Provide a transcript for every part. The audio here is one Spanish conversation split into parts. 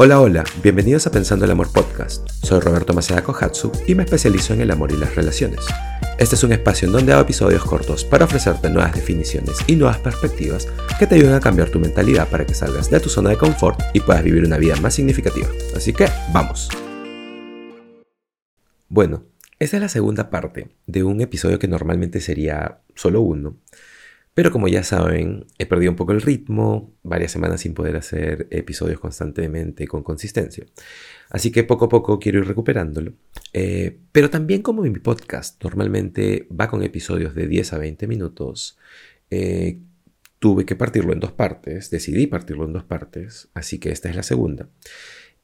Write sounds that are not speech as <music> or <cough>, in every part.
Hola, hola, bienvenidos a Pensando el Amor Podcast. Soy Roberto Maceda Kohatsu y me especializo en el amor y las relaciones. Este es un espacio en donde hago episodios cortos para ofrecerte nuevas definiciones y nuevas perspectivas que te ayuden a cambiar tu mentalidad para que salgas de tu zona de confort y puedas vivir una vida más significativa. Así que, vamos. Bueno, esta es la segunda parte de un episodio que normalmente sería solo uno, pero como ya saben, he perdido un poco el ritmo, varias semanas sin poder hacer episodios constantemente con consistencia. Así que poco a poco quiero ir recuperándolo. Eh, pero también como mi podcast normalmente va con episodios de 10 a 20 minutos, eh, tuve que partirlo en dos partes, decidí partirlo en dos partes, así que esta es la segunda.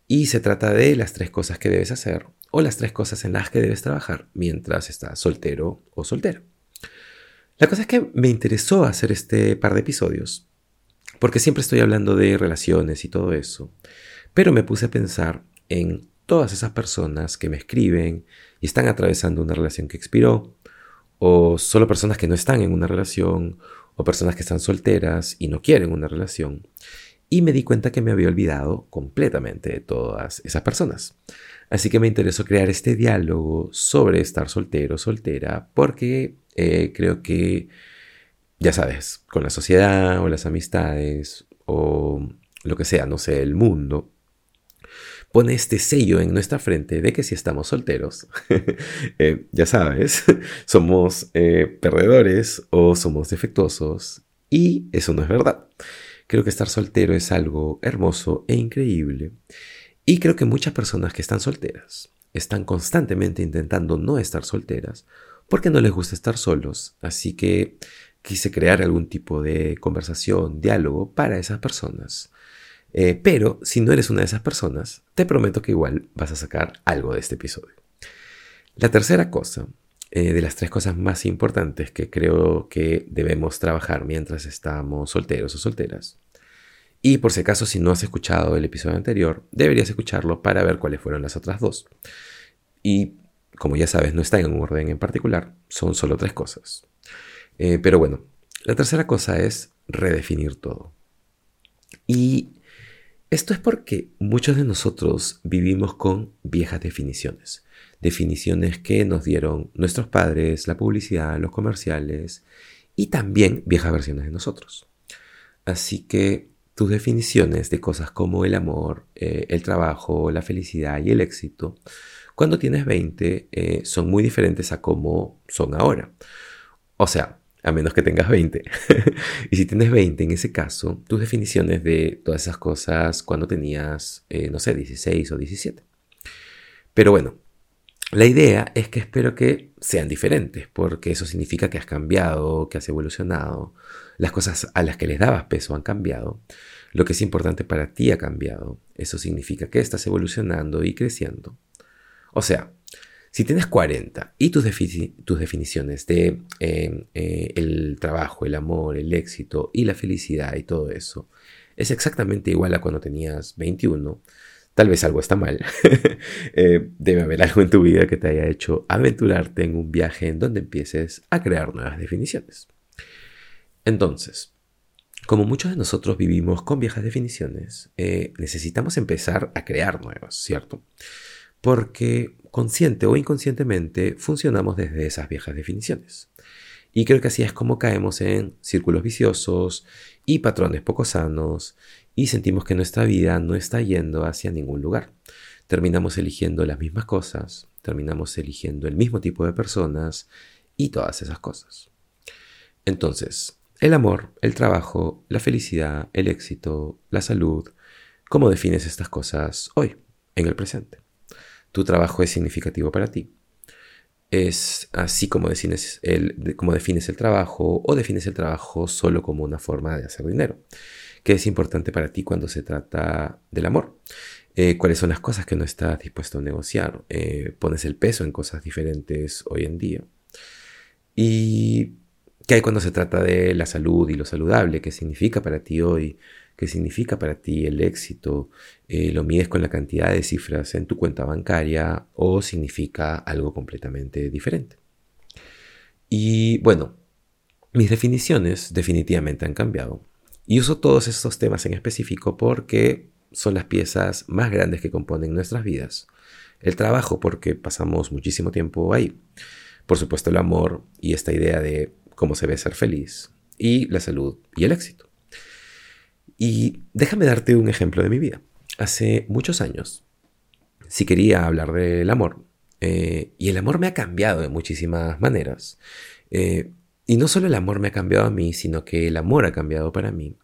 Y se trata de las tres cosas que debes hacer o las tres cosas en las que debes trabajar mientras estás soltero o soltera. La cosa es que me interesó hacer este par de episodios, porque siempre estoy hablando de relaciones y todo eso, pero me puse a pensar en todas esas personas que me escriben y están atravesando una relación que expiró, o solo personas que no están en una relación, o personas que están solteras y no quieren una relación. Y me di cuenta que me había olvidado completamente de todas esas personas. Así que me interesó crear este diálogo sobre estar soltero, soltera, porque eh, creo que, ya sabes, con la sociedad o las amistades o lo que sea, no sé, el mundo, pone este sello en nuestra frente de que si estamos solteros, <laughs> eh, ya sabes, <laughs> somos eh, perdedores o somos defectuosos y eso no es verdad. Creo que estar soltero es algo hermoso e increíble y creo que muchas personas que están solteras están constantemente intentando no estar solteras porque no les gusta estar solos, así que quise crear algún tipo de conversación, diálogo para esas personas. Eh, pero si no eres una de esas personas, te prometo que igual vas a sacar algo de este episodio. La tercera cosa, eh, de las tres cosas más importantes que creo que debemos trabajar mientras estamos solteros o solteras, y por si acaso si no has escuchado el episodio anterior, deberías escucharlo para ver cuáles fueron las otras dos. Y como ya sabes, no está en un orden en particular, son solo tres cosas. Eh, pero bueno, la tercera cosa es redefinir todo. Y esto es porque muchos de nosotros vivimos con viejas definiciones. Definiciones que nos dieron nuestros padres, la publicidad, los comerciales y también viejas versiones de nosotros. Así que tus definiciones de cosas como el amor, eh, el trabajo, la felicidad y el éxito cuando tienes 20 eh, son muy diferentes a cómo son ahora. O sea, a menos que tengas 20. <laughs> y si tienes 20, en ese caso, tus definiciones de todas esas cosas cuando tenías, eh, no sé, 16 o 17. Pero bueno, la idea es que espero que sean diferentes, porque eso significa que has cambiado, que has evolucionado, las cosas a las que les dabas peso han cambiado, lo que es importante para ti ha cambiado, eso significa que estás evolucionando y creciendo. O sea, si tienes 40 y tus, tus definiciones de em, eh, el trabajo, el amor, el éxito y la felicidad y todo eso es exactamente igual a cuando tenías 21, tal vez algo está mal. <laughs> Eh, debe haber algo en tu vida que te haya hecho aventurarte en un viaje en donde empieces a crear nuevas definiciones. Entonces, como muchos de nosotros vivimos con viejas definiciones, eh, necesitamos empezar a crear nuevas, ¿cierto? Porque consciente o inconscientemente funcionamos desde esas viejas definiciones. Y creo que así es como caemos en círculos viciosos y patrones poco sanos y sentimos que nuestra vida no está yendo hacia ningún lugar. Terminamos eligiendo las mismas cosas, terminamos eligiendo el mismo tipo de personas y todas esas cosas. Entonces, el amor, el trabajo, la felicidad, el éxito, la salud, ¿cómo defines estas cosas hoy, en el presente? Tu trabajo es significativo para ti. Es así como defines, el, defines el trabajo o defines el trabajo solo como una forma de hacer dinero. ¿Qué es importante para ti cuando se trata del amor? Eh, ¿Cuáles son las cosas que no estás dispuesto a negociar? Eh, ¿Pones el peso en cosas diferentes hoy en día? ¿Y qué hay cuando se trata de la salud y lo saludable? ¿Qué significa para ti hoy? Qué significa para ti el éxito, eh, lo mides con la cantidad de cifras en tu cuenta bancaria o significa algo completamente diferente. Y bueno, mis definiciones definitivamente han cambiado. Y uso todos estos temas en específico porque son las piezas más grandes que componen nuestras vidas. El trabajo porque pasamos muchísimo tiempo ahí. Por supuesto el amor y esta idea de cómo se ve ser feliz. Y la salud y el éxito. Y déjame darte un ejemplo de mi vida. Hace muchos años, si quería hablar del amor, eh, y el amor me ha cambiado de muchísimas maneras. Eh, y no solo el amor me ha cambiado a mí, sino que el amor ha cambiado para mí.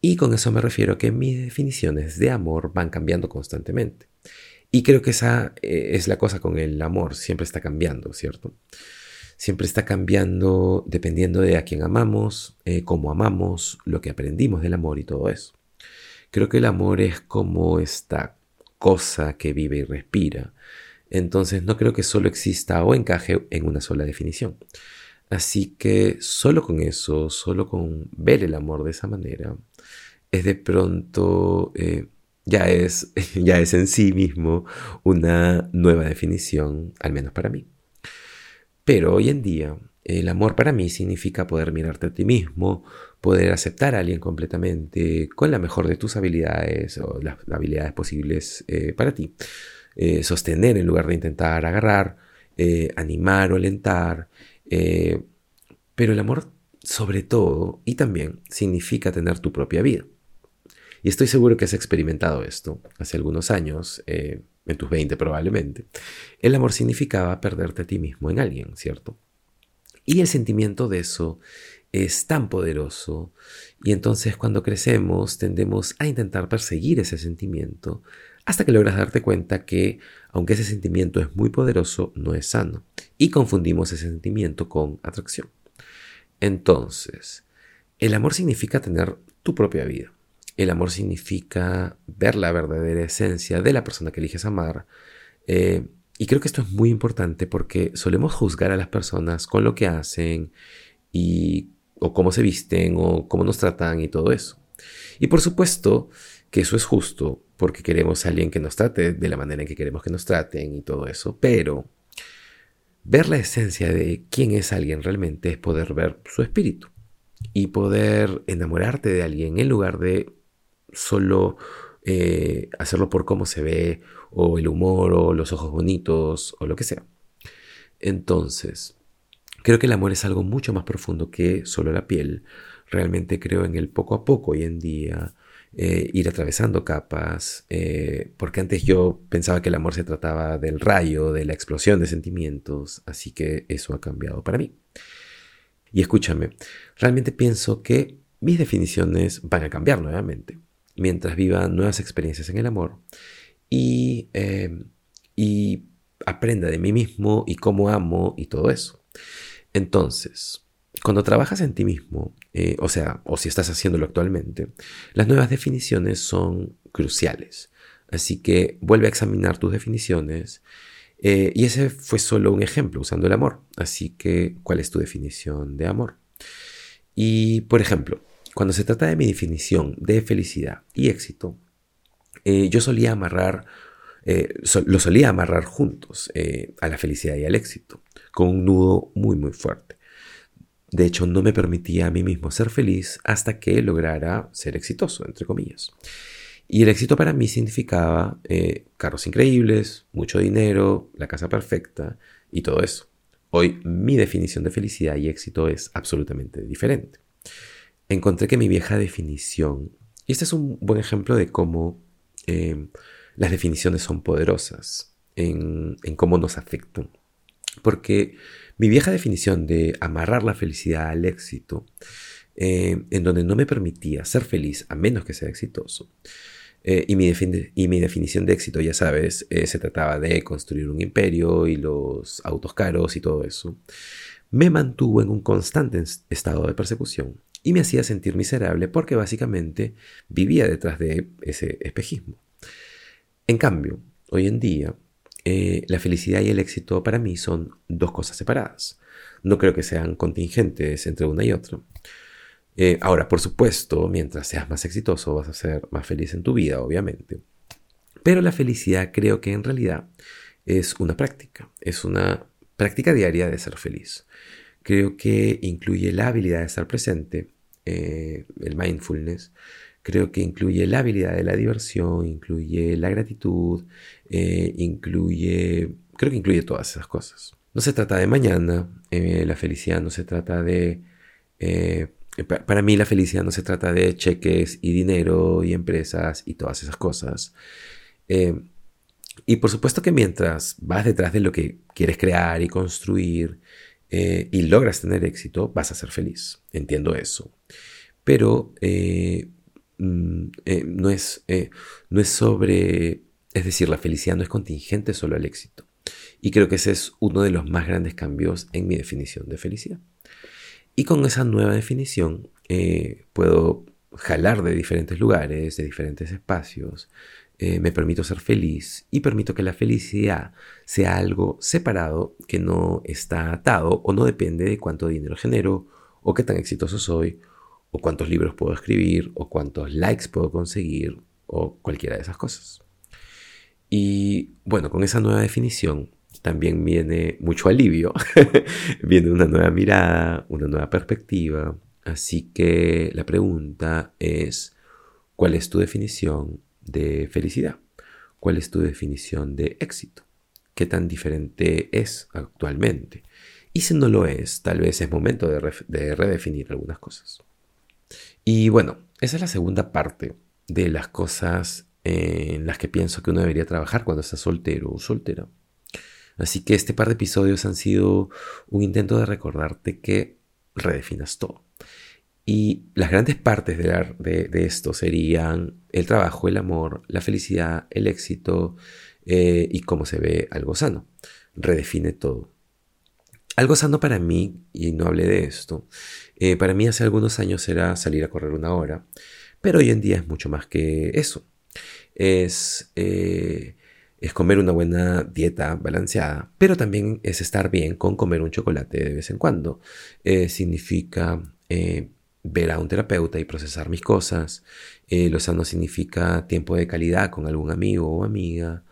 Y con eso me refiero que mis definiciones de amor van cambiando constantemente. Y creo que esa eh, es la cosa con el amor, siempre está cambiando, ¿cierto? Siempre está cambiando dependiendo de a quién amamos, eh, cómo amamos, lo que aprendimos del amor y todo eso. Creo que el amor es como esta cosa que vive y respira. Entonces no creo que solo exista o encaje en una sola definición. Así que solo con eso, solo con ver el amor de esa manera, es de pronto, eh, ya, es, <laughs> ya es en sí mismo una nueva definición, al menos para mí. Pero hoy en día, el amor para mí significa poder mirarte a ti mismo, poder aceptar a alguien completamente con la mejor de tus habilidades o las habilidades posibles eh, para ti. Eh, sostener en lugar de intentar agarrar, animar o alentar, eh, pero el amor, sobre todo, y también, significa tener tu propia vida. Y estoy seguro que has experimentado esto hace algunos años, eh, en tus 20 probablemente. El amor significaba perderte a ti mismo en alguien, ¿cierto? Y el sentimiento de eso es tan poderoso y entonces cuando crecemos tendemos a intentar perseguir ese sentimiento hasta que logras darte cuenta que, aunque ese sentimiento es muy poderoso, no es sano. Y confundimos ese sentimiento con atracción. Entonces, el amor significa tener tu propia vida. El amor significa ver la verdadera esencia de la persona que eliges amar. Eh, y creo que esto es muy importante porque solemos juzgar a las personas con lo que hacen y o cómo se visten o cómo nos tratan y todo eso. Y por supuesto que eso es justo porque queremos a alguien que nos trate de la manera en que queremos que nos traten y todo eso, pero ver la esencia de quién es alguien realmente es poder ver su espíritu y poder enamorarte de alguien en lugar de solo eh, hacerlo por cómo se ve o el humor o los ojos bonitos o lo que sea. Entonces, creo que el amor es algo mucho más profundo que solo la piel. Realmente creo en el poco a poco hoy en día eh, ir atravesando capas, eh, porque antes yo pensaba que el amor se trataba del rayo, de la explosión de sentimientos, así que eso ha cambiado para mí. Y escúchame, realmente pienso que mis definiciones van a cambiar nuevamente mientras viva nuevas experiencias en el amor y, eh, y aprenda de mí mismo y cómo amo y todo eso. Entonces, cuando trabajas en ti mismo, eh, o sea, o si estás haciéndolo actualmente, las nuevas definiciones son cruciales. Así que vuelve a examinar tus definiciones. Eh, y ese fue solo un ejemplo usando el amor. Así que, ¿cuál es tu definición de amor? Y, por ejemplo, cuando se trata de mi definición de felicidad y éxito, eh, yo solía amarrar, lo solía amarrar juntos a la felicidad y al éxito, con un nudo muy, muy fuerte. De hecho, no me permitía a mí mismo ser feliz hasta que lograra ser exitoso, entre comillas. Y el éxito para mí significaba eh, carros increíbles, mucho dinero, la casa perfecta y todo eso. Hoy mi definición de felicidad y éxito es absolutamente diferente. Encontré que mi vieja definición, y este es un buen ejemplo de cómo eh, las definiciones son poderosas en, cómo nos afectan. Porque mi vieja definición de amarrar la felicidad al éxito, eh, en donde no me permitía ser feliz a menos que sea exitoso, eh, y, mi y, mi definición de éxito, ya sabes, se trataba de construir un imperio y los autos caros y todo eso, me mantuvo en un constante estado de persecución y me hacía sentir miserable porque básicamente vivía detrás de ese espejismo. En cambio, hoy en día eh, la felicidad y el éxito para mí son dos cosas separadas. No creo que sean contingentes entre una y otra. Eh, ahora, por supuesto, mientras seas más exitoso vas a ser más feliz en tu vida, obviamente. Pero la felicidad creo que en realidad es una práctica, es una práctica diaria de ser feliz. Creo que incluye la habilidad de estar presente, eh, el mindfulness. creo que incluye la habilidad de la diversión, incluye la gratitud, eh, incluye, creo que incluye todas esas cosas. No se trata de mañana, eh, la felicidad no se trata de... Para mí la felicidad no se trata de cheques y dinero y empresas y todas esas cosas. y por supuesto que mientras vas detrás de lo que quieres crear y construir y logras tener éxito, vas a ser feliz. Entiendo eso. Pero Mm, eh, no, es, eh, no es sobre, es decir, la felicidad no es contingente solo al éxito. Y creo que ese es uno de los más grandes cambios en mi definición de felicidad. Y con esa nueva definición eh, puedo jalar de diferentes lugares, de diferentes espacios, me permito ser feliz y permito que la felicidad sea algo separado que no está atado o no depende de cuánto dinero genero o qué tan exitoso soy o cuántos libros puedo escribir, o cuántos likes puedo conseguir, o cualquiera de esas cosas. Y bueno, con esa nueva definición también viene mucho alivio, <laughs> viene una nueva mirada, una nueva perspectiva. Así que la pregunta es, ¿cuál es tu definición de felicidad? ¿Cuál es tu definición de éxito? ¿Qué tan diferente es actualmente? Y si no lo es, tal vez es momento de, de redefinir algunas cosas. Y bueno, esa es la segunda parte de las cosas en las que pienso que uno debería trabajar cuando está soltero o soltera. Así que este par de episodios han sido un intento de recordarte que redefinas todo. Y las grandes partes de, esto serían el trabajo, el amor, la felicidad, el éxito eh, y cómo se ve algo sano. Redefine todo. Algo sano para mí, y no hablé de esto, eh, para mí hace algunos años era salir a correr una hora, pero hoy en día es mucho más que eso. Es, eh, es comer una buena dieta balanceada, pero también es estar bien con comer un chocolate de vez en cuando. Significa ver a un terapeuta y procesar mis cosas. lo sano significa tiempo de calidad con algún amigo o amiga.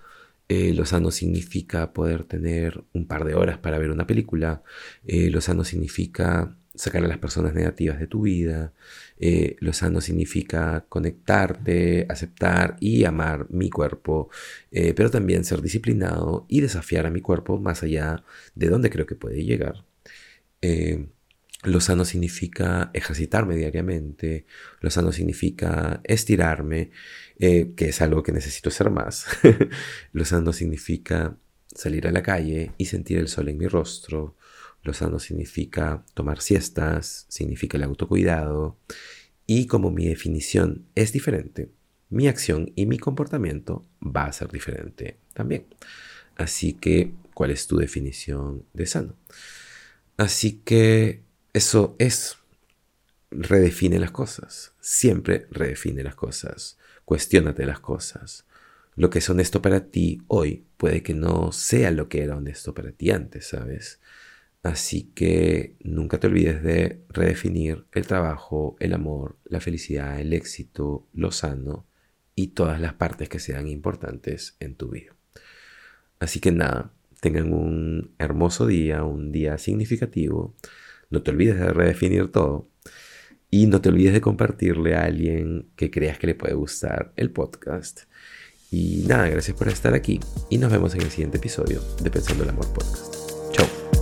Eh, lo sano significa poder tener un par de horas para ver una película. Eh, lo sano significa sacar a las personas negativas de tu vida. Eh, lo sano significa conectarte, aceptar y amar mi cuerpo, pero también ser disciplinado y desafiar a mi cuerpo más allá de donde creo que puede llegar. Lo sano significa ejercitarme diariamente, lo sano significa estirarme, eh, que es algo que necesito hacer más. <laughs> lo sano significa salir a la calle y sentir el sol en mi rostro. Lo sano significa tomar siestas, significa el autocuidado. Y como mi definición es diferente, mi acción y mi comportamiento va a ser diferente también. Así que, ¿cuál es tu definición de sano? Así que eso es, redefine las cosas, siempre redefine las cosas, cuestiónate las cosas. Lo que es honesto para ti hoy puede que no sea lo que era honesto para ti antes, ¿sabes? Así que nunca te olvides de redefinir el trabajo, el amor, la felicidad, el éxito, lo sano y todas las partes que sean importantes en tu vida. Así que nada, tengan un hermoso día, un día significativo. No te olvides de redefinir todo. Y no te olvides de compartirle a alguien que creas que le puede gustar el podcast. Y nada, gracias por estar aquí y nos vemos en el siguiente episodio de Pensando el Amor Podcast. Chao.